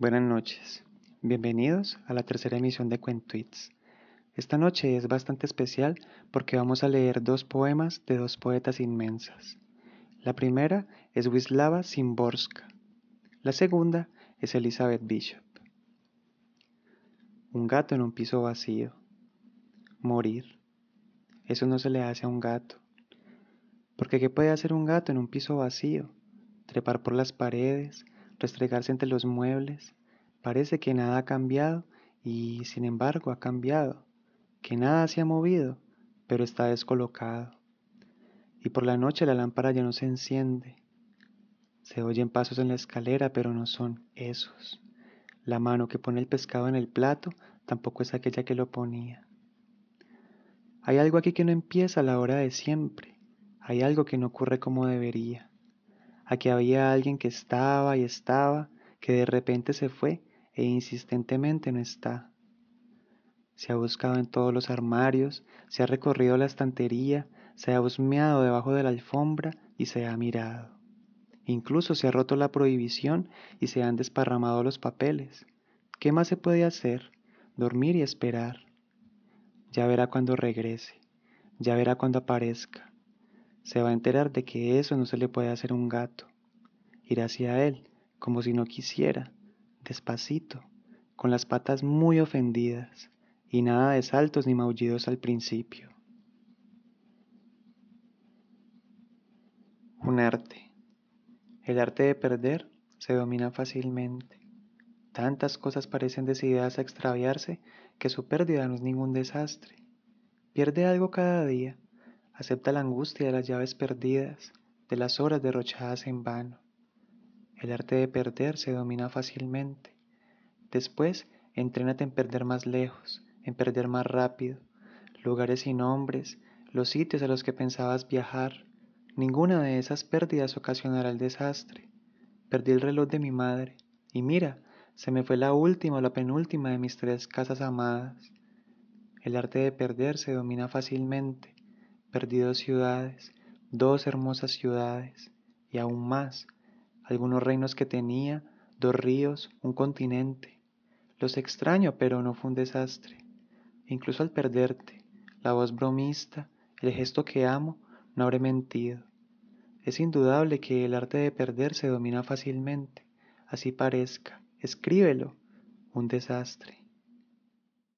Buenas noches, bienvenidos a la tercera emisión de Cuentweets. Esta noche es bastante especial porque vamos a leer dos poemas de dos poetas inmensas. La primera es Wisława Szymborska, la segunda es Elizabeth Bishop. Un gato en un piso vacío. Morir. Eso no se le hace a un gato. Porque ¿qué puede hacer un gato en un piso vacío? Trepar por las paredes, restregarse entre los muebles. Parece que nada ha cambiado y sin embargo ha cambiado, que nada se ha movido, pero está descolocado. Y por la noche la lámpara ya no se enciende. Se oyen pasos en la escalera, pero no son esos. La mano que pone el pescado en el plato tampoco es aquella que lo ponía. Hay algo aquí que no empieza a la hora de siempre. Hay algo que no ocurre como debería. Aquí había alguien que estaba y estaba, que de repente se fue e insistentemente no está. Se ha buscado en todos los armarios, se ha recorrido la estantería, se ha husmeado debajo de la alfombra y se ha mirado. Incluso se ha roto la prohibición y se han desparramado los papeles. ¿Qué más se puede hacer? Dormir y esperar. Ya verá cuando regrese, ya verá cuando aparezca se va a enterar de que eso no se le puede hacer a un gato. Ir hacia él, como si no quisiera, despacito, con las patas muy ofendidas, y nada de saltos ni maullidos al principio. Un arte. El arte de perder se domina fácilmente. Tantas cosas parecen decididas a extraviarse que su pérdida no es ningún desastre. Pierde algo cada día Acepta la angustia de las llaves perdidas, de las horas derrochadas en vano. El arte de perder se domina fácilmente. Después, entrénate en perder más lejos, en perder más rápido, lugares sin nombres, los sitios a los que pensabas viajar. Ninguna de esas pérdidas ocasionará el desastre. Perdí el reloj de mi madre, y mira, se me fue la última o la penúltima de mis tres casas amadas. El arte de perder se domina fácilmente Perdí dos ciudades, dos hermosas ciudades, y aún más, algunos reinos que tenía, dos ríos, un continente. Los extraño, pero no fue un desastre. Incluso al perderte, la voz bromista, el gesto que amo, no habré mentido. Es indudable que el arte de perder se domina fácilmente, así parezca. Escríbelo, un desastre.